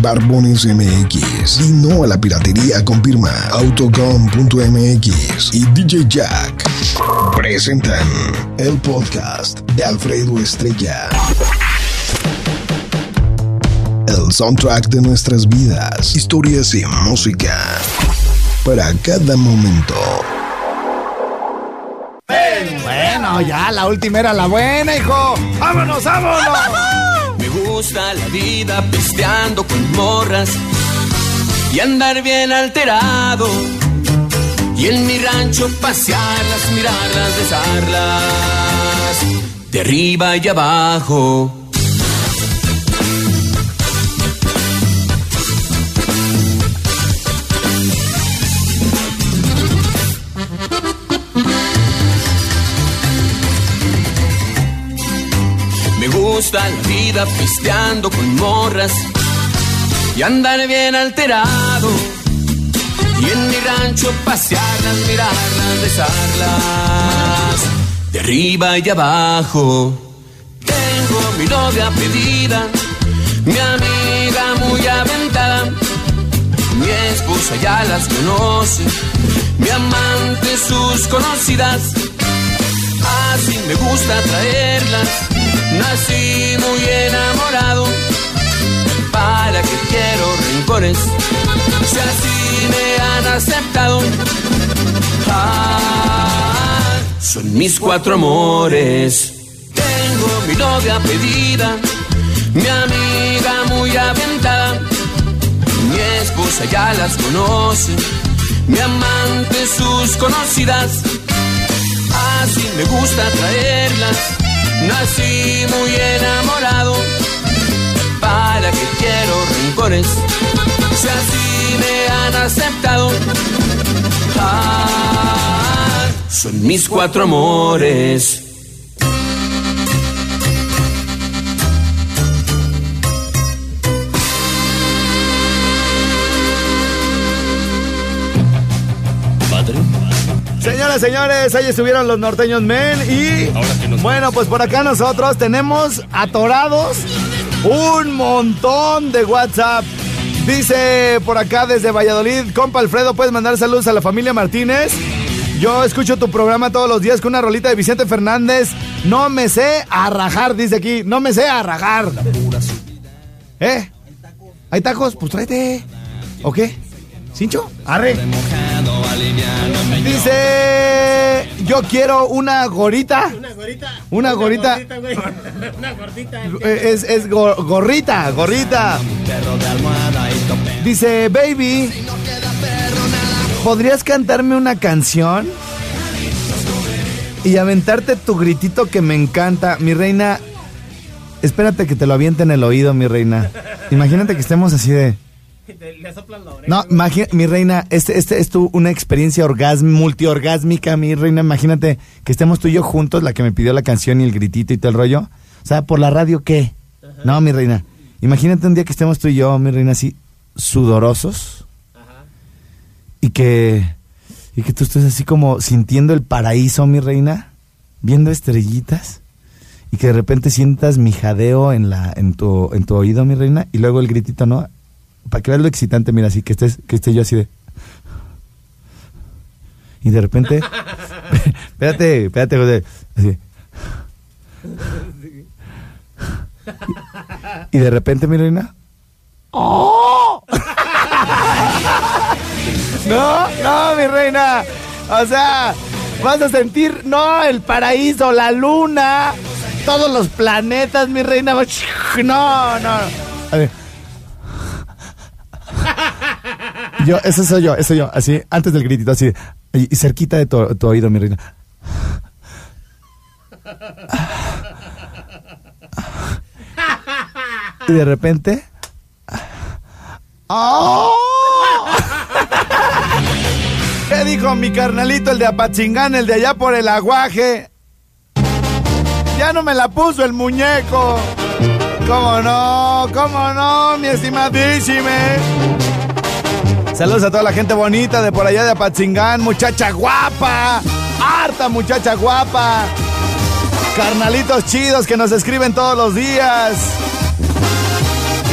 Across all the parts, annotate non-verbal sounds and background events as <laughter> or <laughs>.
Barbones MX y no a la piratería confirma Autocom.mx y DJ Jack presentan el podcast de Alfredo Estrella. El soundtrack de nuestras vidas, historias y música para cada momento. Bueno, ya la última era la buena, hijo. ¡Vámonos, vámonos! Me gusta la vida pisteando con morras y andar bien alterado. Y en mi rancho pasearlas, mirarlas, besarlas, de arriba y abajo. Gusta la vida pisteando con morras y andar bien alterado. Y en mi rancho pasearlas, mirarlas, besarlas, de arriba y abajo. Tengo mi novia pedida, mi amiga muy aventada. Mi esposa ya las conoce, mi amante sus conocidas. Así me gusta traerlas, nací muy enamorado. ¿Para que quiero rincones? Si así me han aceptado. Ah, son mis cuatro amores. Tengo mi novia pedida, mi amiga muy aventada. Mi esposa ya las conoce, mi amante sus conocidas. Así me gusta traerlas, nací muy enamorado. ¿Para que quiero rincones? Si así me han aceptado. Ah, son mis cuatro amores. Señoras, señores, ahí estuvieron los norteños men y bueno, pues por acá nosotros tenemos atorados un montón de WhatsApp. Dice por acá desde Valladolid, compa Alfredo, puedes mandar saludos a la familia Martínez. Yo escucho tu programa todos los días con una rolita de Vicente Fernández. No me sé a rajar, dice aquí. No me sé a rajar. ¿Eh? ¿Hay tacos? Pues tráete. ¿O qué? ¿Cincho? Arre. Dice, yo quiero una gorita. Una gorita. Una gorita. güey. <laughs> Una gordita. Eh, Es, es go- gorrita, gorrita. Dice, baby, ¿podrías cantarme una canción? Y aventarte tu gritito que me encanta. Mi reina, espérate que te lo aviente en el oído, mi reina. Imagínate que estemos así de... <laughs> Le le soplan la oreja. No, imagi- mi reina, este, este es tu, una experiencia orgasm, multiorgásmica, mi reina. Imagínate que estemos tú y yo juntos, la que me pidió la canción y el gritito y todo el rollo. O sea, por la radio, ¿qué? No, mi reina. Imagínate un día que estemos tú y yo, mi reina, así sudorosos. Y que, y que tú estés así como sintiendo el paraíso, mi reina, viendo estrellitas. Y que de repente sientas mi jadeo en, la, en, tu, en tu oído, mi reina. Y luego el gritito, ¿no? Para que veas lo excitante, mira, así que estés, que esté yo así de. Y de repente. <laughs> espérate, espérate, José. Así. Y de repente, mi reina. ¡Oh! <laughs> no, no, mi reina. O sea, vas a sentir, no, el paraíso, la luna, todos los planetas, mi reina. No, no. A ver. Yo, ese soy yo, ese soy yo, así, antes del gritito, así, y, cerquita de tu, tu oído, mi reina. Y de repente. ¡Oh! ¿Qué dijo mi carnalito, el de Apachingán, el de allá por el aguaje? Ya no me la puso el muñeco. ¿Cómo no? ¿Cómo no, mi estimadísime? Saludos a toda la gente bonita de por allá de Apachingán, muchacha guapa, harta muchacha guapa, carnalitos chidos que nos escriben todos los días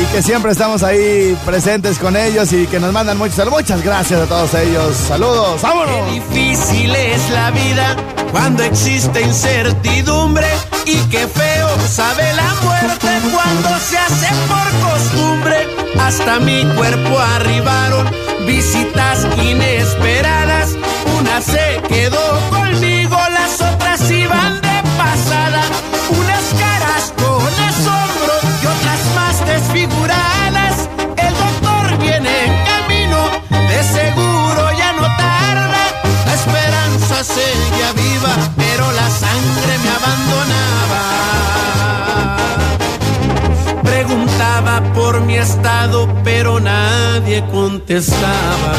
y que siempre estamos ahí presentes con ellos y que nos mandan muchos saludos. Muchas gracias a todos ellos. Saludos, vámonos. Qué difícil es la vida cuando existe incertidumbre y qué feo sabe la muerte cuando se hace por costumbre. Hasta mi cuerpo arribaron visitas inesperadas. Una se quedó conmigo, por mi estado, pero nadie contestaba.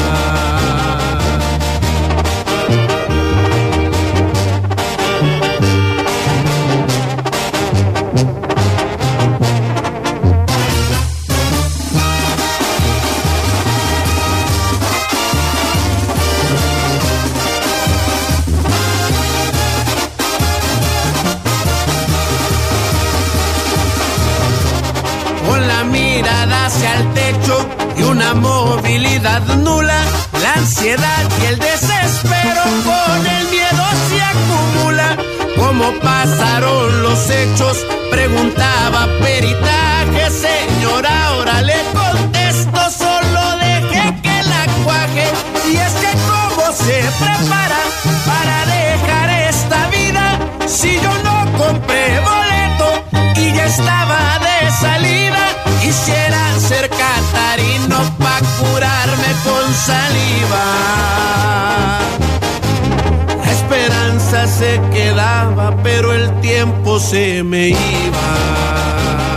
Desespero con el miedo se acumula. ¿Cómo pasaron los hechos? Preguntaba peritaje, señora, ahora le contesto, solo deje que la cuaje. Y es que cómo se prepara para dejar esta vida si yo no compré boleto y ya estaba de salida. Quisiera ser catarino pa' curarme con saliva. La esperanza se quedaba, pero el tiempo se me iba.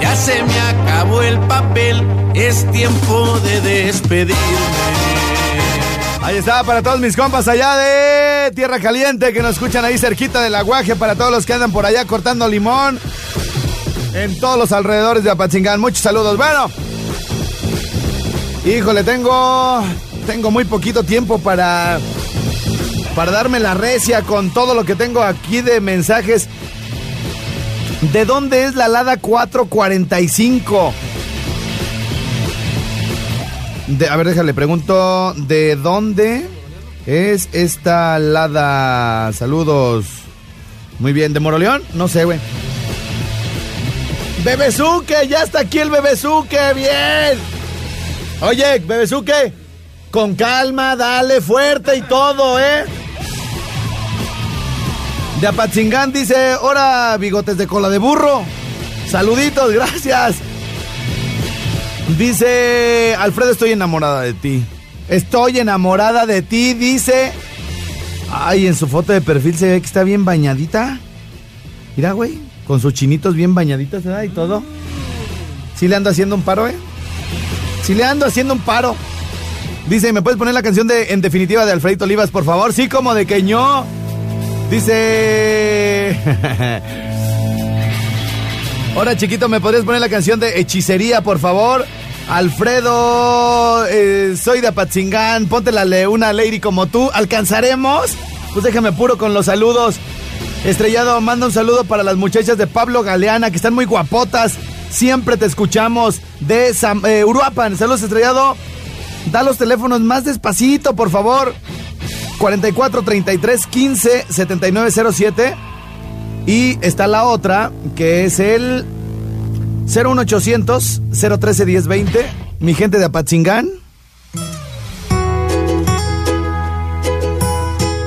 Ya se me acabó el papel, es tiempo de despedirme. Ahí está para todos mis compas allá de Tierra Caliente que nos escuchan ahí cerquita del aguaje, para todos los que andan por allá cortando limón en todos los alrededores de Apachingán. Muchos saludos. Bueno, híjole, tengo tengo muy poquito tiempo para para darme la recia con todo lo que tengo aquí de mensajes. ¿De dónde es la Lada 445? De- a ver, déjale, pregunto, ¿de dónde es esta Lada? Saludos. Muy bien, ¿de Moroleón? No sé, güey. Bebezuque, ya está aquí el Bebezuque, bien. Oye, Bebezuque, con calma, dale fuerte y todo, ¿eh? De Apatzingán dice, ahora bigotes de cola de burro. Saluditos, gracias. Dice, Alfredo, estoy enamorada de ti. Estoy enamorada de ti, dice. Ay, en su foto de perfil se ve que está bien bañadita. Mira, güey, con sus chinitos bien bañaditos. Y todo. ¿Sí le anda haciendo un paro, eh? Si le ando haciendo un paro. Dice, ¿me puedes poner la canción de En definitiva de Alfredito Olivas, por favor? Sí, como de que yo. Dice. Hola, chiquito, ¿me podrías poner la canción de Hechicería, por favor? Alfredo, eh, soy de Apatzingán, ponte la una lady como tú. ¿Alcanzaremos? Pues déjame puro con los saludos. Estrellado, manda un saludo para las muchachas de Pablo Galeana, que están muy guapotas. Siempre te escuchamos. De Sam- eh, Uruapan, saludos, Estrellado. Da los teléfonos más despacito, por favor. 44 33 15 79 07. Y está la otra, que es el 01800 013 1020. Mi gente de Apatzingán.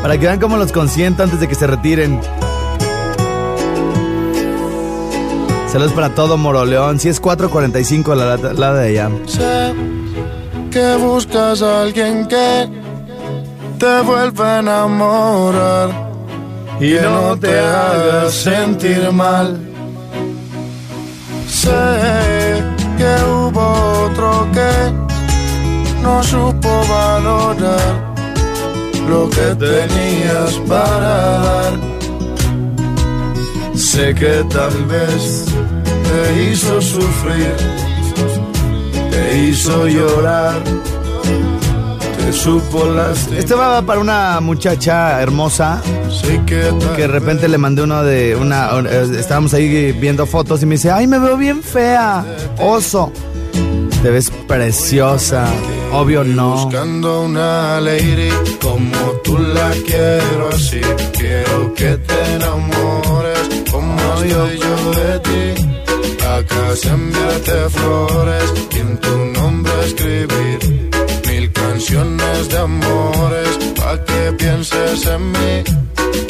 Para que vean cómo los consiento antes de que se retiren. Saludos para todo Moroleón. Si es 445 la, la, la de allá. Sé que buscas a alguien que te vuelva a enamorar y que no te haga sentir mal. Sé que hubo otro que no supo valorar lo que tenías para dar. Sé que tal vez te hizo sufrir, te hizo llorar, supo lastimar. Este va para una muchacha hermosa que de repente le mandé uno de una. Estábamos ahí viendo fotos y me dice: ¡Ay, me veo bien fea! Oso. Te ves preciosa. Obvio no. Buscando una lady como tú la quiero así. Quiero que te enamores como estoy yo de ti. A casa enviarte flores y en tu nombre escribir canciones de amores pa' que pienses en mí.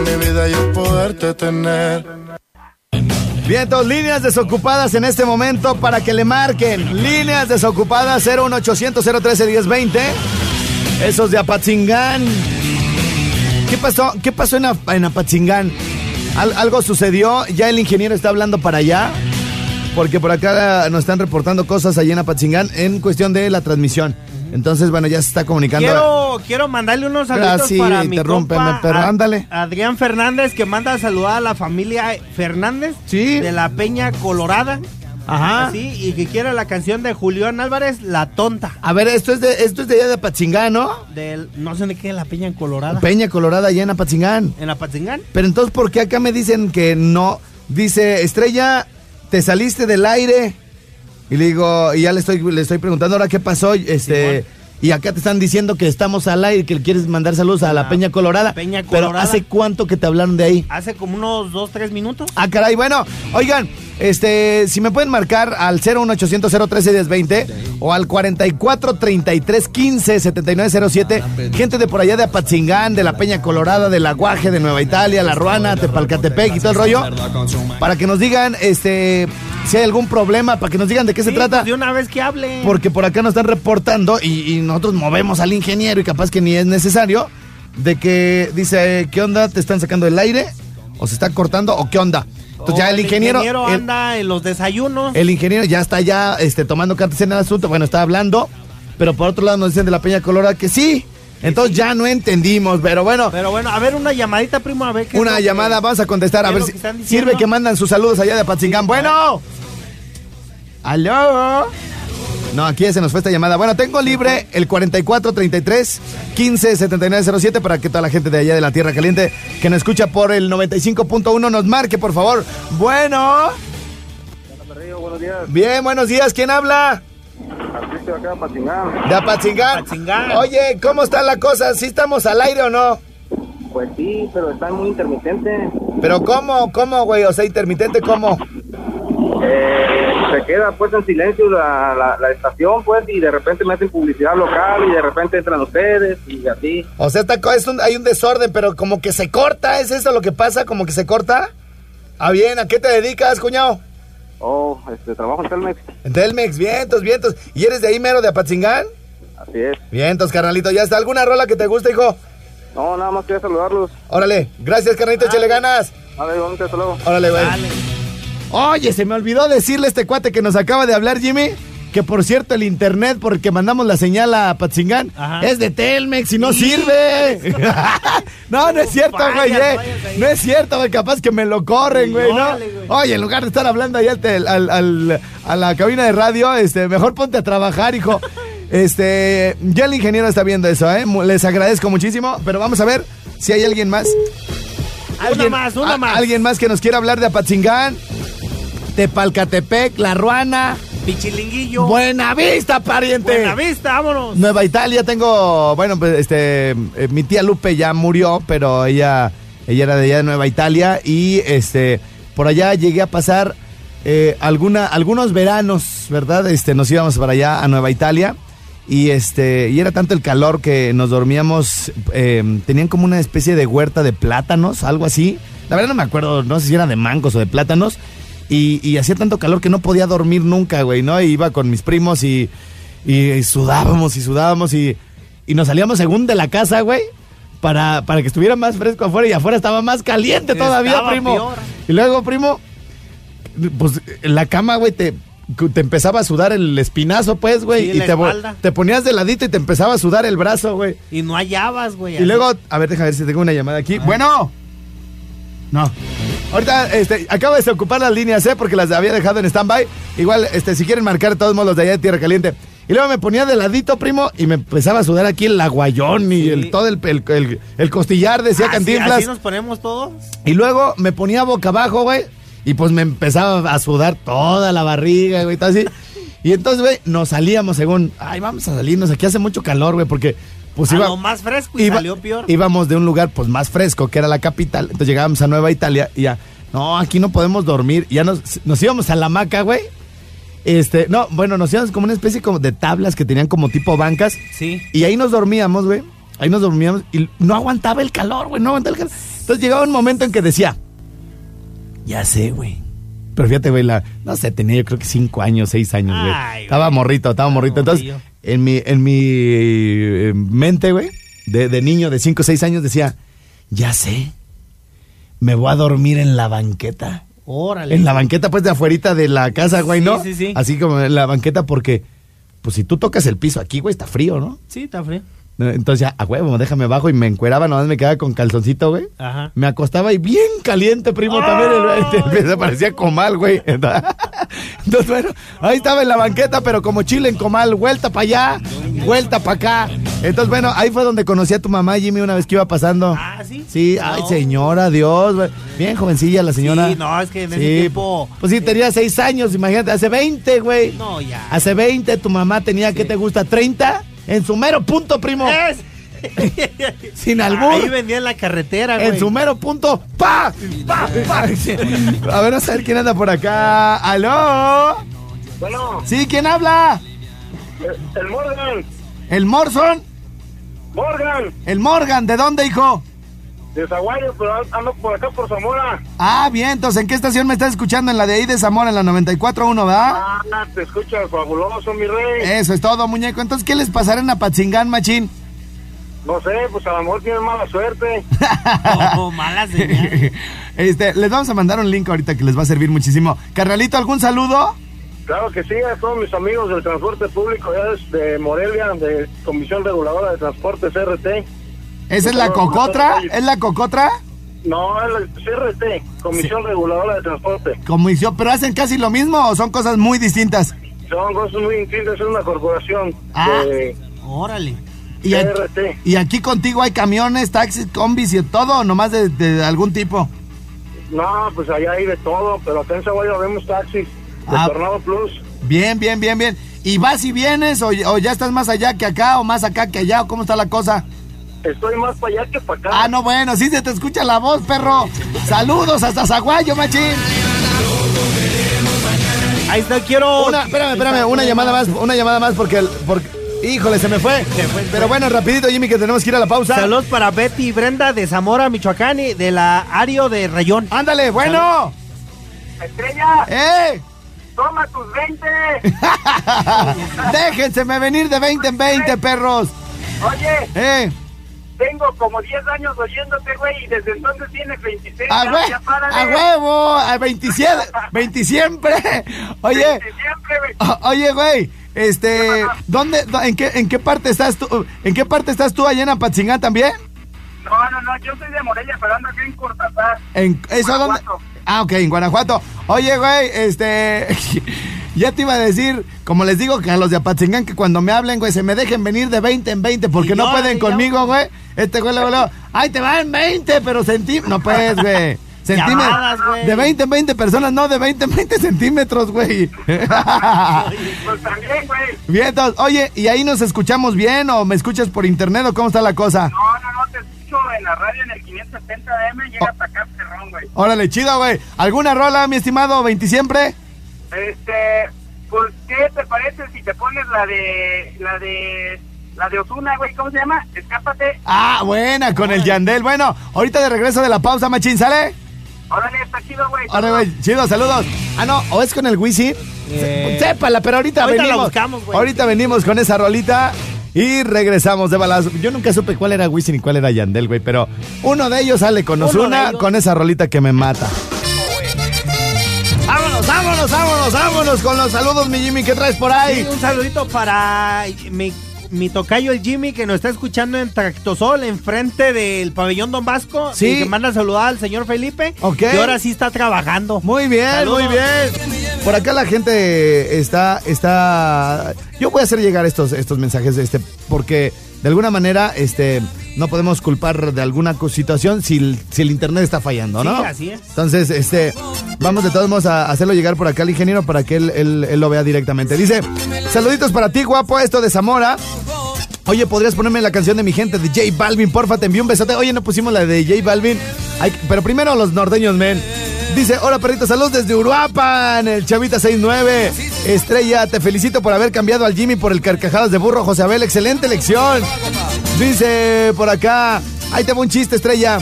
mi vida yo poderte tener. Bien, líneas desocupadas en este momento para que le marquen. Líneas desocupadas 01800 013 1020. Esos de Apatzingán. ¿Qué pasó? ¿Qué pasó en, en ¿Algo sucedió? ¿Ya el ingeniero está hablando para allá? Porque por acá nos están reportando cosas allí en Apatzingán en cuestión de la transmisión. Entonces, bueno, ya se está comunicando. Quiero, quiero mandarle unos saludos Ah, sí, para mi compa, pero ándale. Adrián Fernández, que manda a saludar a la familia Fernández Sí. de la Peña Colorada. Ajá. Así, y que quiere la canción de Julián Álvarez, La Tonta. A ver, esto es de, esto es de allá de Apatzingán, ¿no? Del, no sé de qué, la Peña Colorada. Peña Colorada allá en Apatzingán. en Apatzingán. Pero entonces, ¿por qué acá me dicen que no? Dice, Estrella, te saliste del aire. Y le digo, y ya le estoy, le estoy preguntando ahora qué pasó. Este, y acá te están diciendo que estamos al aire, que quieres mandar saludos a la La Peña Colorada. Peña Pero Colorada. ¿hace cuánto que te hablaron de ahí? Hace como unos dos, tres minutos. Ah, caray, bueno, oigan, este, si me pueden marcar al 01800 013 1020 o al 44 33 15 7907, gente de por allá de Apatzingán, de la Peña Colorada, del Aguaje, de Nueva Italia, La Ruana, Tepalcatepec y todo el rollo, para que nos digan, este, si hay algún problema, para que nos digan de qué se trata. pues de una vez que hable. Porque por acá nos están reportando y, y nosotros movemos al ingeniero y capaz que ni es necesario. De que dice, ¿qué onda? ¿Te están sacando el aire? ¿O se está cortando? ¿O qué onda? Entonces ya O el ingeniero... el- anda en los desayunos. el ingeniero ya está ya este, tomando cartas en el asunto, bueno, está hablando, pero por otro lado nos dicen de la Peña Colorada que sí. Entonces ya no entendimos, pero bueno, Pero bueno, a ver, una llamadita, primo, a ver qué una lo que- llamada, vamos a contestar, a ¿qué es ver si sirve que mandan sus saludos allá de Patzingán. Bueno, aló. No, aquí ya se nos fue esta llamada. Bueno, tengo libre el 44 33 15 79 07 para que toda la gente de allá de la Tierra Caliente que nos escucha por el 95.1 nos marque, por favor. Bueno. buenos días. Bien, buenos días. ¿Quién habla? Patricio acá, Patingán. De. Apatzingán. Oye, ¿cómo está la cosa? ¿Sí estamos al aire o no? Pues sí, pero está muy intermitente. Pero ¿cómo? ¿Cómo, güey? O sea, intermitente, ¿cómo? Eh, se queda pues en silencio la, la, la estación pues y de repente meten publicidad local y de repente entran ustedes y así. O sea, está, co- es un- hay un desorden, pero como que se corta, ¿es eso lo que pasa? ¿Como que se corta? Ah, bien, ¿a qué te dedicas, cuñado? Oh, este, trabajo en Telmex. En Telmex, vientos, vientos. ¿Y eres de ahí mero, de Apatzingán? Así es. Vientos, carnalito, ¿ya está? ¿Alguna rola que te guste, hijo? No, nada más quería saludarlos. Órale, gracias, carnalito, échale ganas. Vale, igualmente, hasta luego. Órale, güey. Oye, se me olvidó decirle a este cuate que nos acaba de hablar, Jimmy, que por cierto el internet, porque mandamos la señal a Patzingán, Ajá. es de Telmex y no Sí. sirve. <laughs> no, no es cierto, güey. eh. No es cierto, güey. Capaz que me lo corren, güey, ¿no? Oye, en lugar de estar hablando ahí al tel- al- al- a la cabina de radio, este, mejor ponte a trabajar, hijo. <laughs> Este, ya el ingeniero está viendo eso, ¿eh? Les agradezco muchísimo, pero vamos a ver si hay alguien más. Una más, una más. Alguien más que nos quiera hablar de Apatzingán, Tepalcatepec, La Ruana, Pichilinguillo. Buena Vista, pariente. Buena vista, vámonos. Nueva Italia, tengo, bueno, pues este, eh, mi tía Lupe ya murió, pero ella, ella era de allá de Nueva Italia y este, por allá llegué a pasar eh, alguna, algunos veranos, ¿verdad? Este, nos íbamos para allá a Nueva Italia y este, y era tanto el calor que nos dormíamos, eh, tenían como una especie de huerta de plátanos, algo así. La verdad no me acuerdo, no sé si era de mangos o de plátanos. Y, y hacía tanto calor que no podía dormir nunca, güey, ¿no? Y iba con mis primos y, sudábamos y sudábamos y, y nos salíamos según de la casa, güey, para, para que estuviera más fresco afuera y afuera estaba más caliente todavía, Estaba primo. peor. Y luego, primo, pues en la cama, güey, te, te empezaba a sudar el espinazo, pues, güey, Sí, y te, te ponías de ladito y te empezaba a sudar el brazo, güey. Y no hallabas, güey. Y luego, a ver, déjame ver si tengo una llamada aquí. Bueno. No. Ahorita, este, acabo de desocupar las líneas, ¿eh? Porque las había dejado en stand-by. Igual, este, si quieren marcar, de todos modos, los de allá de Tierra Caliente. Y luego me ponía de ladito, primo, y me empezaba a sudar aquí el aguayón y Sí. el, todo el, el, el- el costillar, decía así, Cantinflas. así nos ponemos todos. Y luego me ponía boca abajo, güey. Y pues me empezaba a sudar toda la barriga, güey, todo así. Y entonces, güey, nos salíamos según, ay, vamos a salirnos, aquí hace mucho calor, güey, porque pues a iba... lo más fresco y iba- salió peor. Íbamos de un lugar pues más fresco, que era la capital. Entonces llegábamos a Nueva Italia y ya, no, aquí no podemos dormir. Ya nos, nos íbamos a la hamaca, güey. Este, no, bueno, nos íbamos como una especie como de tablas que tenían como tipo bancas. Sí. Y ahí nos dormíamos, güey. Ahí nos dormíamos y no aguantaba el calor, güey, no aguantaba el calor. Entonces llegaba un momento en que decía, ya sé, güey. Pero fíjate, güey, la, no sé, tenía yo creo que cinco años, seis años, güey. Ay, Estaba güey. morrito, estaba morrito. Entonces. En mi, en mi eh, mente, güey, de, de niño de cinco o seis años, decía, ya sé, me voy a dormir en la banqueta. Órale. En la banqueta, pues, de afuerita de la casa, güey, Sí, ¿no? sí, sí. Así como en la banqueta, porque, pues, si tú tocas el piso aquí, güey, está frío, ¿no? Sí, está frío. Entonces ya, a huevo, déjame abajo y me encueraba, nomás me quedaba con calzoncito, güey. Ajá. Me acostaba y bien caliente, primo, también. El, el- <laughs> se parecía comal, güey. <laughs> Entonces, bueno, ahí estaba en la banqueta, pero como chile en comal, vuelta para allá, vuelta para acá. Entonces, bueno, ahí fue donde conocí a tu mamá, Jimmy, una vez que iba pasando. Ah, sí. Sí, ay, señora, Dios, güey. Bien jovencilla la señora. Sí, no, es que en ese Sí, tiempo. Pues sí, tenía seis años, imagínate, hace 20, güey. No, ya. Hace 20, tu mamá tenía, ¿qué te gusta? ¿30? En su mero punto, primo. Es. <laughs> Sin albur. Ahí vendía en la carretera, güey. En su mero punto. ¡Pa! ¡Pa! ¡Pa! A ver, vamos a ver quién anda por acá. ¿Aló? Bueno, ¿Sí? ¿Quién habla? el Morgan, ¿El Morson? Morgan, ¿El Morgan? ¿De dónde, hijo? De Zaguayo, pero ando por acá por Zamora. Ah, bien, entonces, ¿en qué estación me estás escuchando? En la de ahí de Zamora, en la 94.1, ¿verdad? Ah, te escuchas fabuloso, mi rey. Eso es todo, muñeco. Entonces, ¿qué les pasará en Apatzingán, machín? No sé, pues a lo mejor tienes mala suerte. <laughs> Oh, mala señal. <laughs> Este, les vamos a mandar un link ahorita que les va a servir muchísimo. Carnalito, ¿algún saludo? Claro que sí, a todos mis amigos del transporte público, ya de Morelia, de Comisión Reguladora de Transportes CRT. ¿Esa es la cocotra? ¿Es la cocotra? No, es la CRT, Comisión Reguladora de Transporte. Comisión, pero hacen casi lo mismo o son cosas muy distintas. Son cosas muy distintas, es una corporación Ah. de Órale. Y aquí, CRT. y aquí contigo hay camiones, taxis, combis y todo, o nomás de, de algún tipo. No, pues allá hay de todo, pero acá en Zaguayo vemos taxis de Ah. Tornado Plus. Bien, bien, bien, bien. ¿Y vas y vienes o, o ya estás más allá que acá o más acá que allá o cómo está la cosa? Estoy más para allá que para acá. Ah, no, bueno, sí se te escucha la voz, perro. Saludos hasta Zaguayo, machín. Ahí está, quiero. Una, espérame, espérame, una llamada más, una llamada más porque, el- porque híjole, se me fue. Pero bueno, rapidito, Jimmy, que tenemos que ir a la pausa. Saludos para Betty y Brenda de Zamora, Michoacán y de la Ario de Rayón. Ándale, bueno. Estrella, ¡Eh! toma tus 20. <laughs> Déjenseme venir de 20 en 20, perros. Oye, ¡Eh! Tengo como 10 años oyéndote, güey, y desde entonces tienes 26. ¡A, ya, a huevo! ¡A 27! ¡20 <laughs> siempre! <laughs> Oye, Siempre, güey. o- oye, güey. Este, ¿dónde, en qué, en qué parte estás tú? ¿En qué parte estás tú allá en Apatzingán también? No, no, no, yo soy de Morelia, pero ando aquí en Cortázar. En eso dónde? Guanajuato. Ah, ok, en Guanajuato. Oye, güey, este, <laughs> ya te iba a decir, como les digo que a los de Apatzingán que cuando me hablen, güey, se me dejen venir de 20 en 20 porque no pueden conmigo, güey. Este güey luego, luego, ay, te van 20, pero centímetros, no puedes, güey. <laughs> Centímetros. De 20 en 20 personas, no de 20 en 20 centímetros, güey. <laughs> Pues también, güey. Bien, entonces, oye, ¿y ahí nos escuchamos bien o me escuchas por internet o cómo está la cosa? No, no, no, te escucho en la radio en el 570 AM, llega hasta acá, perrón, güey. Órale, chido, güey. ¿Alguna rola, mi estimado 20 siempre? Este, pues, ¿qué te parece si te pones la de, la de, la de Osuna, güey? ¿Cómo se llama? Escápate. Ah, buena, con el Yandel. Bueno, ahorita de regreso de la pausa, machín, ¿sale? Órale, está chido, güey. Ahora, güey, chido, saludos. Ah, no, o es con el Wisin. Eh, Sépala, pero ahorita, ahorita la venimos. buscamos, güey. ahorita venimos con esa rolita y regresamos de balazo. Yo nunca supe cuál era Wisin y cuál era Yandel, güey, pero uno de ellos sale con ellos. con esa rolita que me mata. Vámonos, vámonos, vámonos, vámonos con los saludos, mi Jimmy, ¿qué traes por ahí? Sí, un saludito para mi, mi tocayo el Jimmy que nos está escuchando en Tractosol, enfrente del pabellón Don Vasco. Sí. Y que manda a saludar al señor Felipe. Ok. Que ahora sí está trabajando. Muy bien, Saludos. muy bien. Por acá la gente está, está. Yo voy a hacer llegar estos, estos mensajes, este, porque de alguna manera, este, no podemos culpar de alguna situación si el, si el internet está fallando, ¿no? Sí, así es. Entonces, este, vamos de todos modos a hacerlo llegar por acá al ingeniero para que él, él- él lo vea directamente. Dice, saluditos para ti, guapo, esto de Zamora. Oye, ¿podrías ponerme la canción de mi gente de J Balvin? Porfa, te envío un besote. Oye, no pusimos la de J Balvin. Ay, pero primero los norteños, men. Dice, hola perrito, saludos desde Uruapan, el Chavita 69. Estrella, te felicito por haber cambiado al Jimmy por el carcajadas de burro, José Abel, excelente elección. Dice por acá, ahí te va un chiste, Estrella.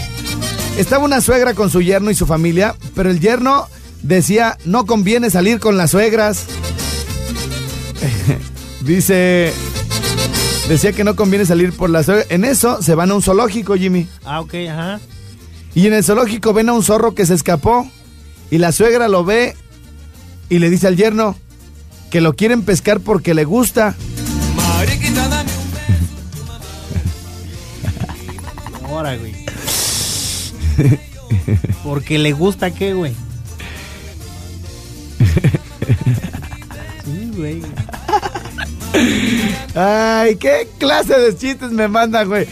Estaba una suegra con su yerno y su familia, pero el yerno decía, no conviene salir con las suegras. <laughs> Dice, decía que no conviene salir por las suegras. En eso se van a un zoológico, Jimmy. Ah, ok, ajá. Y en el zoológico ven a un zorro que se escapó y la suegra lo ve y le dice al yerno que lo quieren pescar porque le gusta. <laughs> Ahora, güey. Porque le gusta qué, güey. Sí, güey. Ay, qué clase de chistes me mandan, güey.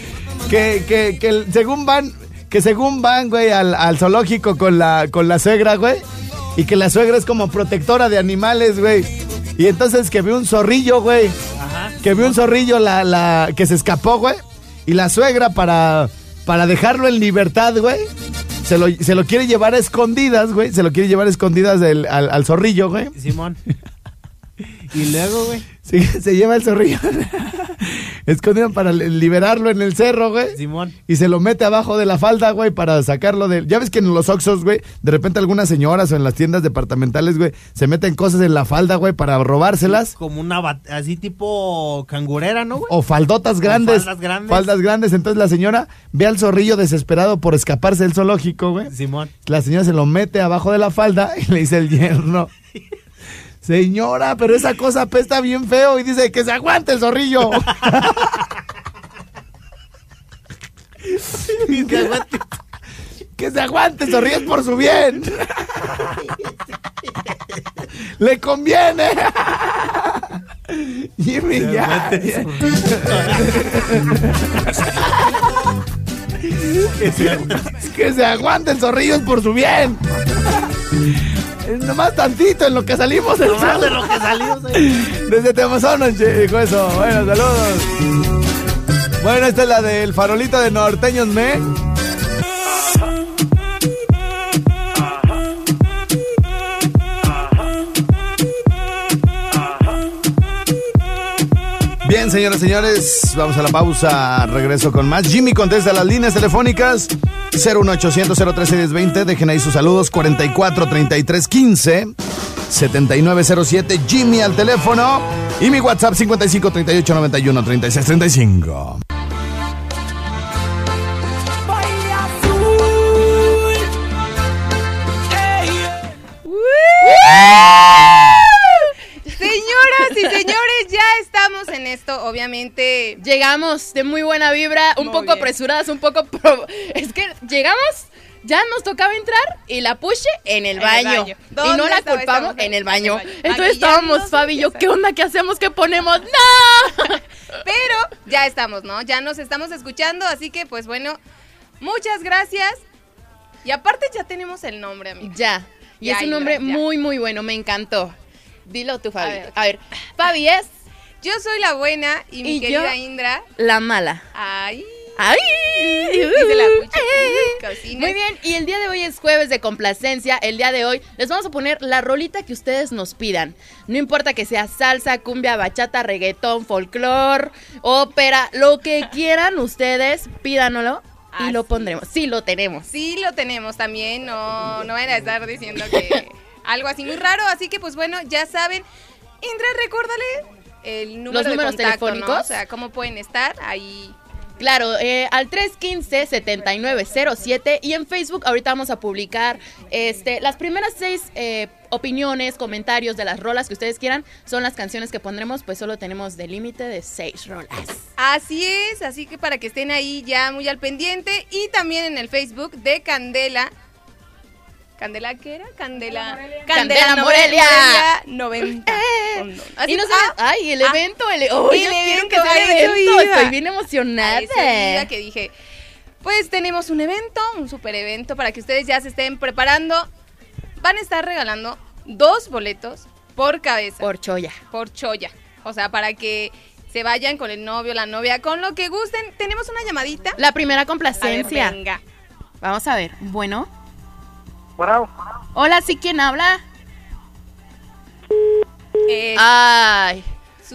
Que, que, que según van, que según van, güey, al, al zoológico con la, con la suegra, güey. Y que la suegra es como protectora de animales, güey. Y entonces que vio un zorrillo, güey. Ajá. Que vio un zorrillo la, la, que se escapó, güey. Y la suegra para, para dejarlo en libertad, güey. Se lo, se lo quiere llevar a escondidas, güey. Se lo quiere llevar a escondidas del- al, al zorrillo, güey. Simón. <laughs> Y luego, güey. <laughs> Se lleva el zorrillo. <laughs> Escondido para li- liberarlo en el cerro, güey. Simón. Y se lo mete abajo de la falda, güey, para sacarlo de... Ya ves que en los Oxxos, güey, de repente algunas señoras o en las tiendas departamentales, güey, se meten cosas en la falda, güey, para robárselas. Como una así tipo cangurera, ¿no, güey? O faldotas grandes. faldas grandes. Faldas grandes. Entonces la señora ve al zorrillo desesperado por escaparse del zoológico, güey. Simón. La señora se lo mete abajo de la falda y le dice el yerno. <laughs> Señora, pero esa cosa apesta bien feo y dice que se aguante el zorrillo. <laughs> Que aguante. que se aguante el zorrillo es por su bien. Le conviene. <laughs> Jimmy, ya. <laughs> que se aguante el zorrillo es por su bien. Nomás tantito en lo que salimos del Nomás de sol. lo que salimos, güey. Desde Temazón, dijo eso. Bueno, saludos. Bueno, esta es la del farolito de Norteños Me. Bien, señoras y señores, vamos a la pausa. Regreso con más. Jimmy contesta las líneas telefónicas 01800 013 1020. Dejen ahí sus saludos 44 33 15 7907. Jimmy al teléfono. Y mi WhatsApp 55 38 91 36 35. Ya estamos en esto. Obviamente, Llegamos de muy buena vibra, un Muy poco bien. apresuradas, un poco... pro- Es que llegamos, ya nos tocaba entrar y la puche en el En el baño. baño. Y ¿Dónde no la culpamos Estábamos en el en baño. el baño. Entonces estábamos Fabi y yo, ¿qué onda? ¿Qué hacemos? ¿Qué ponemos? <laughs> ¡No! pero ya estamos, ¿no? Ya nos estamos escuchando, así que pues bueno, muchas gracias. Y aparte ya tenemos el nombre, amiga. Ya. Y Ya, es un nombre ya. muy, muy bueno, me encantó. Dilo tú, Fabi. A ver, ok. A ver, Fabi es Yo soy la buena y mi Y yo- querida Indra. la mala. Ay. ¡Ay! <laughs> Dice la pucha. Cocina. Muy bien, y el día de hoy es jueves de complacencia. El día de hoy les vamos a poner la rolita que ustedes nos pidan. No importa que sea salsa, cumbia, bachata, reggaetón, folclor, ópera, lo que <laughs> quieran ustedes, pídanoslo y Así lo pondremos. Sí, lo tenemos. Sí, lo tenemos también. No, no van a estar diciendo que <laughs> algo así muy raro. Así que, pues bueno, ya saben. Indra, recuérdale el número Los de números contacto, ¿no? telefónicos. O sea, cómo pueden estar ahí. Claro, eh, al 315-7907 y en Facebook ahorita vamos a publicar este, las primeras seis eh, opiniones, comentarios de las rolas que ustedes quieran. Son las canciones que pondremos, pues solo tenemos de límite de seis rolas. Así es, así que para que estén ahí ya muy al pendiente. Y también en el Facebook de Candela. ¿Candela qué era? Candela. Candela Nove- Morelia. Morelia 90. Condón. Así- Y no ah, sabes, ay, el ah, evento, el, oh, el yo quiero evento, que sea el evento, estoy bien emocionada. que dije, pues tenemos un evento, un super evento para que ustedes ya se estén preparando. Van a estar regalando dos boletos por cabeza. Por choya. por choya. O sea, para que se vayan con el novio, la novia, con lo que gusten. Tenemos una llamadita. La primera A ver, complacencia. venga. Vamos a ver, bueno. Bueno, Hola, ¿sí quién habla? Eh, Ay.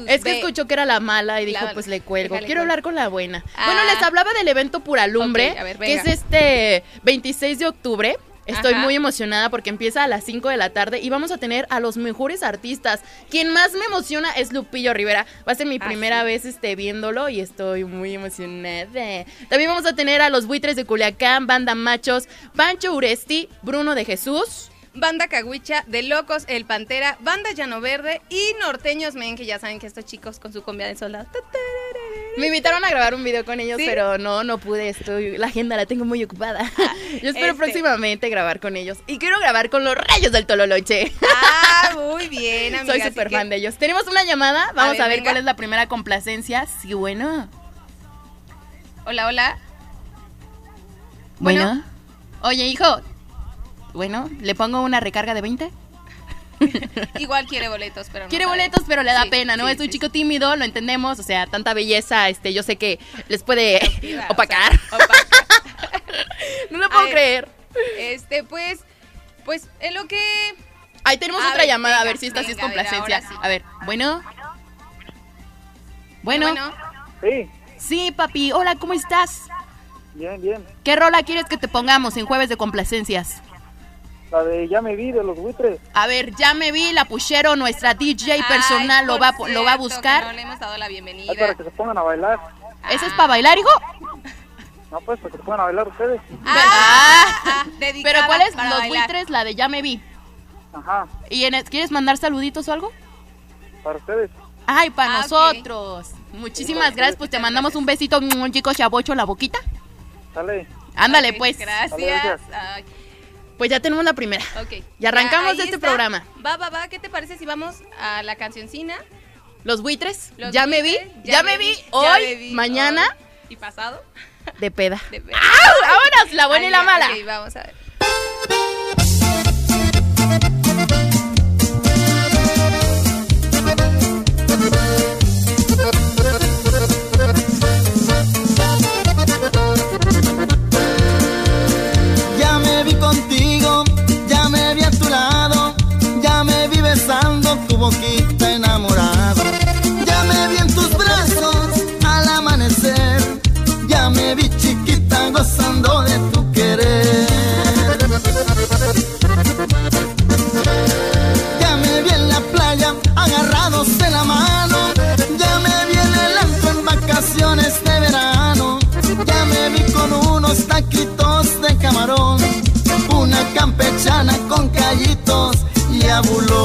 Es que escuchó que era la mala y dijo, La- pues le cuelgo. Quiero hablar con la buena. Ah. Bueno, les hablaba del evento Pura Lumbre, ver, que es este 26 de octubre. Estoy Ajá. muy emocionada porque empieza a las 5 de la tarde y vamos a tener a los mejores artistas. Quien más me emociona es Lupillo Rivera. Va a ser mi Ah, primera sí. vez este, viéndolo y estoy muy emocionada. También vamos a tener a los buitres de Culiacán, Banda Machos, Pancho Uresti, Bruno de Jesús. Banda Caguicha, De Locos, El Pantera, Banda Llano Verde y Norteños Men, que ya saben que estos chicos con su combia de soldado. Me invitaron a grabar un video con ellos, ¿Sí? pero no, no pude. Estoy, la agenda la tengo muy ocupada. <laughs> Yo espero este- próximamente grabar con ellos. Y quiero grabar con los rayos del Tololoche. Ah, <laughs> muy bien, amiga. Soy súper que- fan de ellos. Tenemos una llamada. Vamos ver, a ver, cuál es la primera complacencia. Sí, bueno. Hola, hola. Bueno. Bueno. Oye, hijo. Bueno, ¿le pongo una recarga de 20? <laughs> Igual quiere boletos, pero no Quiere sabe. boletos, pero le da Sí, pena, ¿no? sí, es un sí, chico tímido, lo entendemos. O sea, tanta belleza, este, yo sé que les puede sí. <laughs> O opacar. sea, <laughs> no lo puedo creer. Este, pues, pues, en lo que... Ahí tenemos A otra ver, llamada, a ver si esta sí es venga, a ver, complacencia. sí. A ver, bueno. Bueno, sí, sí, papi. Hola, ¿cómo estás? bien, bien. ¿Qué rola quieres que te pongamos en jueves de complacencias? La de Ya me vi de los buitres. A ver, ya me vi, la puchero, nuestra DJ personal Ay, lo va, a po- lo va a cierto, que buscar. No le hemos dado la bienvenida. Es para que se pongan a bailar. ¿Ese es para bailar, hijo? <laughs> No, pues, para que se pongan a bailar ustedes. Ah, ah, dedicada Pero ¿cuál es? Los bailar. buitres, la de ya me vi. Ajá, ¿Y en, quieres mandar saluditos o algo? para ustedes. Ay, para Ah, nosotros. Muchísimas gracias, pues te mandamos un besito, un chico chabocho la boquita. Sale. Ándale, pues. Gracias. Gracias. Ay, Pues ya tenemos la primera. ok. Y arrancamos de este está. programa. Va, va, va. ¿Qué te parece si vamos a la cancioncina? Los buitres, Los ya me vi, ya, me vi, hoy, me vi, mañana, hoy y pasado. de peda. De ver- ¡Vámonos! La buena y la mala. ok, vamos a ver. boquita enamorada. Ya me vi en tus brazos al amanecer, ya me vi chiquita gozando de tu querer. Ya me vi en la playa agarrados de la mano, ya me vi en el alto en vacaciones de verano, ya me vi con unos taquitos de camarón, una campechana con callitos y abulón.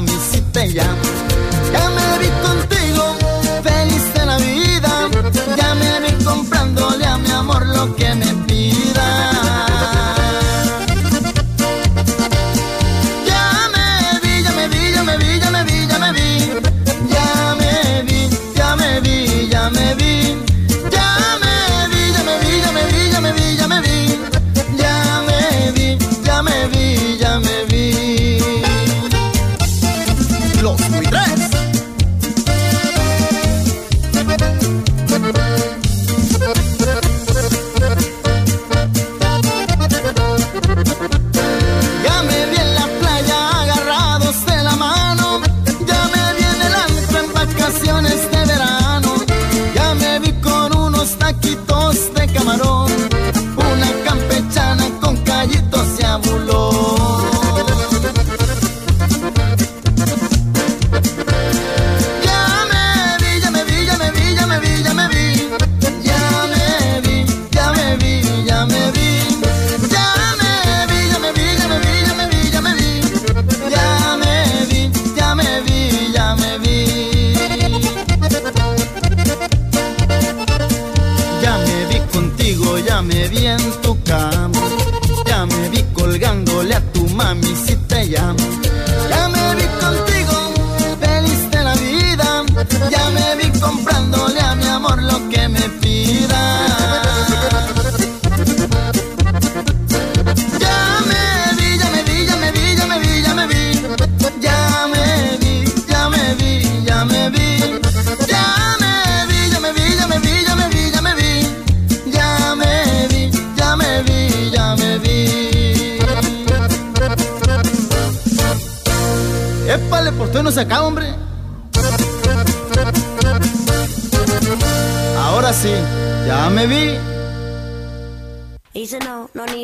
A tu mami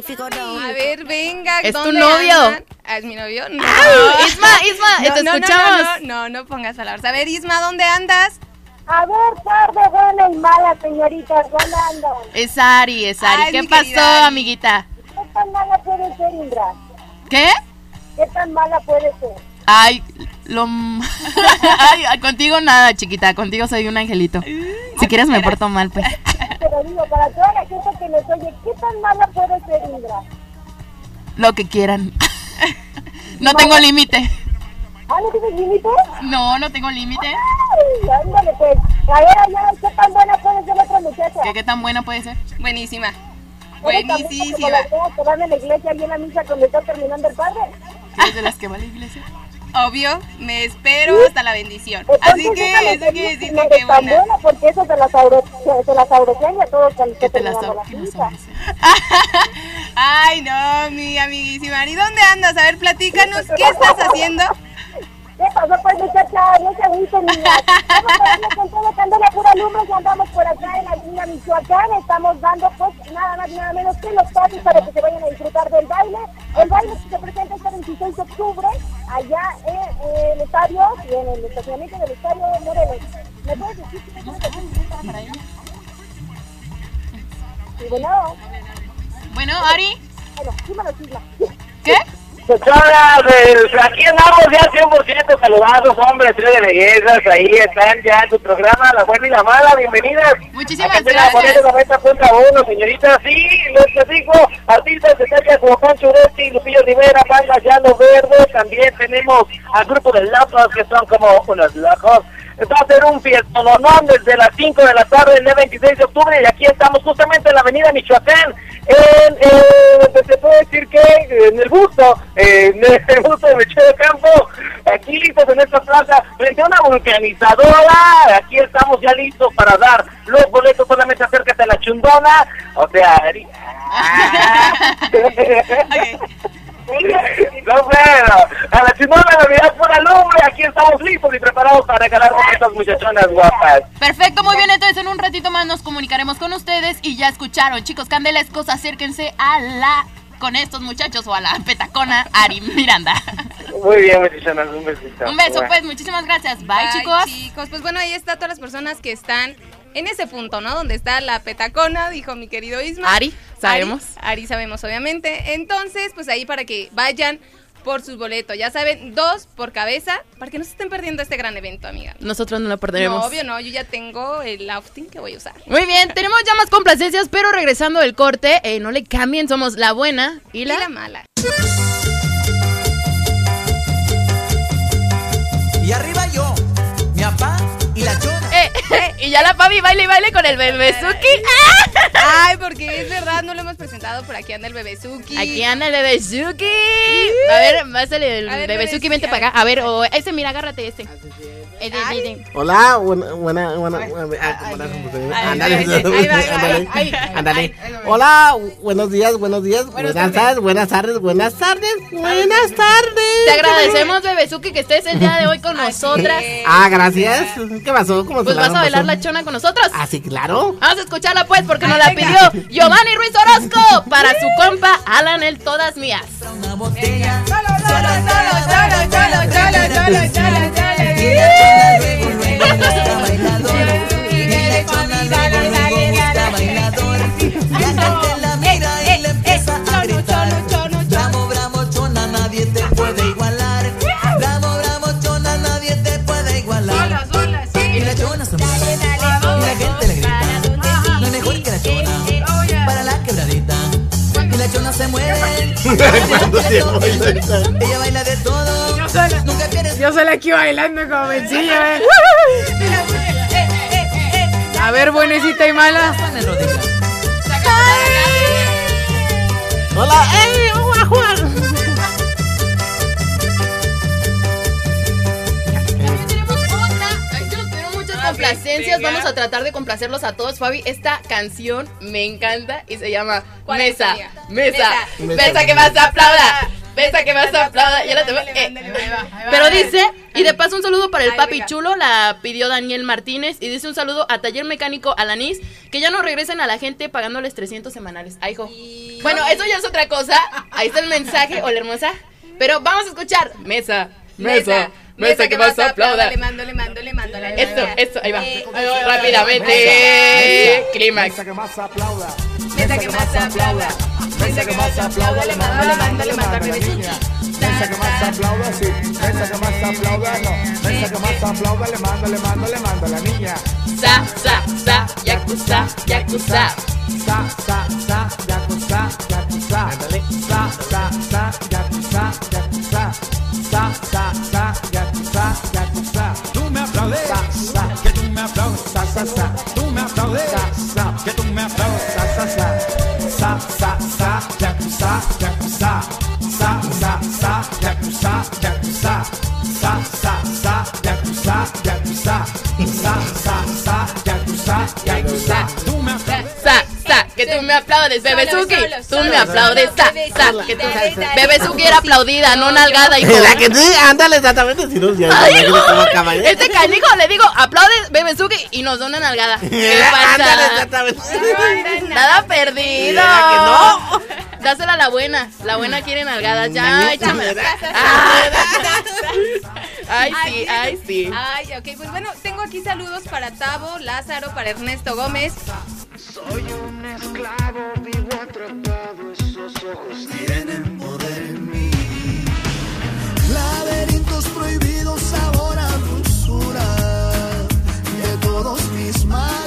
A ver, venga. ¿Es tu ¿dónde novio? andan? Ah, ¿Es mi novio? No. ¡Au! Isma, Isma, te no, no, escuchamos. No, no, no, no pongas palabras. A ver, Isma, ¿dónde andas? A ver, tarde, buena y mala, señoritas, ¿dónde andan? Es Ari, es Ari. Ay, ¿Qué pasó, querida amiguita? ¿Qué tan mala puede ser, Indra? ¿Qué? ¿Qué tan mala puede ser? Ay, lo... <laughs> Ay, contigo nada, chiquita. Contigo soy un angelito. Si quieres me porto mal, pues. Pero digo, para toda la gente que nos oye, ¿qué tan mala puede ser, Indra? Lo que quieran. <laughs> No tengo límite. ¿Ah, no tienes límite? No, no tengo límite. Ay, ándale, pues. A ver, allá, ¿qué tan buena puede ser otra muchacha? ¿Qué, qué tan buena puede ser? Buenísima. Eres tan buena como las feas que van a la iglesia y en la misa cuando está terminando el padre. ¿Eres de las que va a la iglesia? Obvio, me espero hasta la bendición. Entonces, Así que eso quiere decir que buena. buena porque eso se la sauro- se- se la sauroseña a todos cuando te la terminando sau- la que la <laughs> misa. Ay, no, mi amiguísima. ¿Y dónde andas? A ver, platícanos, ¿qué estás haciendo? ¿Qué pasó, pues, muchacha? No se agüiten, niña. <laughs> Vamos a darle con todo, candela pura lumbre y andamos por acá en la línea Michoacán. Estamos dando, pues, nada más, nada menos que los pasos para que se vayan a disfrutar del baile. El baile que se presenta este 26 de octubre, allá en el estadio y en el estacionamiento del estadio Morelos. ¿Me puedes decir lo que para ellos? Y bueno, Bueno, Ari, bueno, dímelo, Chisma. ¿qué? Señoras, pues, aquí andamos ya 100% saludados, hombres, tres de bellezas, ahí están ya en tu programa, La Buena y la Mala, bienvenidas. Muchísimas en la gracias. Boneta 90.1, señoritas, sí, les platico, artistas de talla como Pancho Uresti, Lupillo Rivera, Panga Llano Verde, también tenemos al grupo de locos que son como unos locos. Va a ser un fiestononón desde las 5 de la tarde el día 26 de octubre y aquí estamos justamente en la avenida Michoacán, En, eh, te puedo decir que en el busto, eh, en el <laughs> busto de Mechero Campo, aquí listos en esta plaza, frente a una vulcanizadora, aquí estamos ya listos para dar los boletos, solamente acércate a la chundona, o sea, Ari- <laughs> <laughs> No puedo. A la chingona de Navidad alumbre, aquí estamos listos y preparados para regalar a estas muchachonas guapas. Perfecto, muy bien, entonces en un ratito más nos comunicaremos con ustedes y ya escucharon, chicos candelescos, acérquense a la con estos muchachos o a la petacona Ari Miranda. Muy bien, muchachonas, un besito. Un beso, pues, muchísimas gracias. Bye, Bye, chicos. chicos. Pues bueno, ahí está todas las personas que están en ese punto, ¿no? Donde está la petacona, dijo mi querido Isma. Ari, sabemos. Ari, Ari sabemos, obviamente. Entonces, pues ahí para que vayan por sus boletos. Ya saben, dos por cabeza, para que no se estén perdiendo este gran evento, amiga. Nosotros no lo perderemos. No, obvio no, yo ya tengo el outing que voy a usar. Muy bien, tenemos ya más complacencias, pero regresando del corte, eh, no le cambien, somos la buena y la, Y la mala. Y arriba yo, mi papá y ya la Pavi baile y baile con el bebezuki. Ay, porque es verdad, no lo hemos presentado, por aquí anda el bebezuki. Aquí anda el bebezuki. A ver, pásale el A ver, bebezuki, bebezuki, vente para acá. A ver, o ese, mira, agárrate de- de- Hola, buena, buena, buena, buena- ah, buenas- ándale. Hola, buenos días, buenos días, buenas tardes, buenas tardes, buenas tardes, buenas tardes. Te agradecemos, bebezuki, que estés el día de hoy con nosotras. Ah, gracias. ¿Qué pasó? ¿Cómo Pues vas a bailar? La chona con nosotros. Ah, sí, claro. Vamos a escucharla pues porque nos la pidió Giovanni Ruiz Orozco para su compa Alan el Todas Mías. Una botella. Ella baila de todo. Nunca pierdes. Yo soy aquí bailando como mencilla, eh. A ver, buenecita y mala. Hola, ey, Vamos a tratar de complacerlos a todos, Fabi. Esta canción me encanta y se llama ¿Cuál es, Mesa. Mesa. Mesa. Mesa que más aplauda. Mesa que más aplauda. Eh, Pero dice, y de paso un saludo para el Ay, papi chulo, la pidió Daniel Martínez. Y dice un saludo a Taller Mecánico Alanis, que ya no regresen a la gente pagándoles 300 semanales. Ay, hijo. Bueno, eso ya es otra cosa. Ahí está el mensaje, hola hermosa. Pero vamos a escuchar. Mesa, mesa, mesa, que más aplauda. Le mando, le mando, le mando. la Esto, niña. esto, ahí va. Eh, Rápidamente. Clímax. Mesa que más aplauda. Mesa que más aplauda. Le mando, le mando, le mando a bebezuki. Mesa que más aplauda, sí. Mesa que más aplauda, no. Mesa que más aplauda, le mando, le mando, le mando a la niña. Sa, sa, sa, yakuza, yakuza. Sa, sa, sa, yakuza, yakuza. Sa, sa, sa, yakuza, yakuza. Sa, sa. Tú me aplaudes, sa, sa, que tú me aplaudes, sa, sa, sa. Sa, sa, sa, yakuza. Sa, que tú me aplaudes, Bebezuki. Tú me aplaudes, tú. Bebezuki era aplaudida, no nalgada. <laughs> ¿Verdad que sí? Ándale, exactamente. Si no, ya. Este canijo le digo, aplaude Bebezuki y nos da una nalgada. <laughs> ¿Qué Ándale, exactamente. Nada perdido. Dásela a la buena. La buena quiere nalgadas. Ya, échame. ¿verdad? Ay, sí, ay, sí. Ay, ok, pues bueno, tengo aquí saludos para Tavo, Lázaro, para Ernesto Gómez. Soy un esclavo, vivo atrapado, esos ojos tienen poder en mí. Laberintos prohibidos ahora dulzura de todos mis males.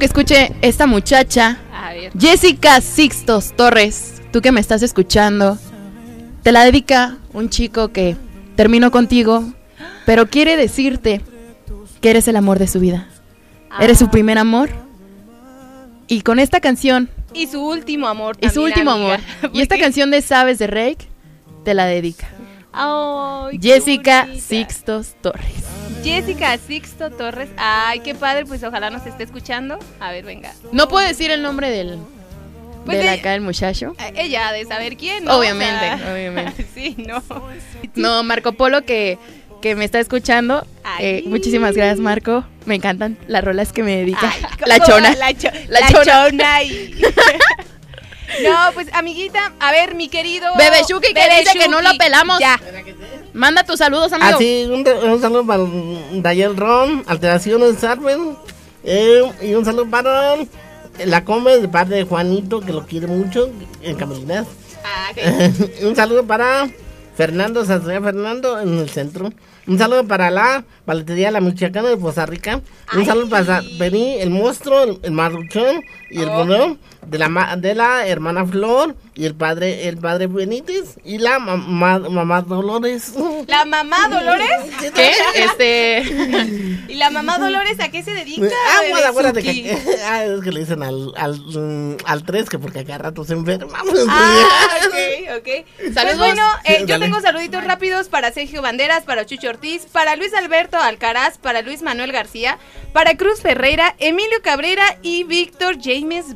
Que escuche esta muchacha. Jessica Sixtos Torres. Tú que me estás escuchando, te la dedica un chico que terminó contigo, pero quiere decirte que eres el amor de su vida. Eres su primer amor. Y con esta canción Y su último amor. y su último amiga. amor. <laughs> Y esta canción de Sabes de Rake te la dedica. Jessica. Sixtos Torres. Jessica Sixto Torres. Ay, qué padre, pues ojalá nos esté escuchando. A ver, venga. No puedo decir el nombre del Pues de de- acá el muchacho. Ella ha de saber quién, ¿no? Obviamente, O sea, obviamente. <laughs> sí, no. No, Marco Polo que, que me está escuchando. eh, muchísimas gracias, Marco. Me encantan las rolas que me dedica. la chona. La, cho- La la chona. chona y... <laughs> No, pues amiguita, a ver, mi querido Bebe Shuki que dice que no lo pelamos. Ya. Manda tus saludos, amigo. Así, un, un saludo para Dayel Ron, Alteraciones Arben. eh, y un saludo para la come de parte de Juanito, que lo quiere mucho, en Camelinas. Ah, <laughs> un saludo para Fernando Sasrea Fernando en el centro. Un saludo para la paletería La Michoacana de Poza Rica. Un saludo para Bení, el monstruo, el, el marruchón y el Oh. De la, ma- de la hermana Flor y el padre el padre Benítez y la mamá, mamá Dolores. La mamá Dolores. ¿Qué? Este. ¿Y la mamá Dolores a qué se dedica? Ah, bueno, acuérdate que, <laughs> ah, es que le dicen al, al, mm, al 3 que porque acá rato se enferma. Ah, ok, ok. Pues Saludos. bueno, eh, yo Dale. tengo saluditos rápidos para Sergio Banderas, para Chucho Ortiz, para Luis Alberto Alcaraz, para Luis Manuel García, para Cruz Ferreira, Emilio Cabrera y Víctor James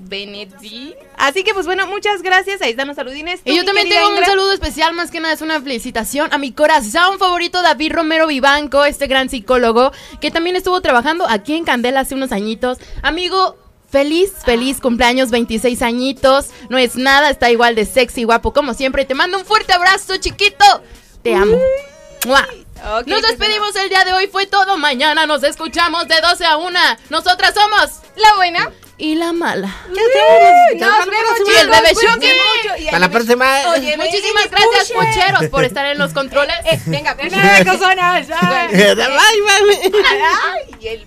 Benetti. Así que pues bueno, muchas gracias. Ahí están los saludines. Tú, Y yo también tengo un Ingra. saludo especial, más que nada es una felicitación a mi corazón favorito David Romero Vivanco, este gran psicólogo que también estuvo trabajando aquí en Candela hace unos añitos. Amigo, feliz, feliz cumpleaños, 26 añitos. No es nada, está igual de sexy, guapo como siempre. Te mando un fuerte abrazo, chiquito. Te amo. Nos despedimos el día de hoy, fue todo. Mañana nos escuchamos de 12 a 1. Nosotras somos la buena y la mala. Nos vemos, Y el bebé Shuki. Para la próxima. Oye, Muchísimas gracias, pucheros, por estar en los <laughs> controles. Eh, venga, venga, cozonas. Ay. <laughs> Bye, bye.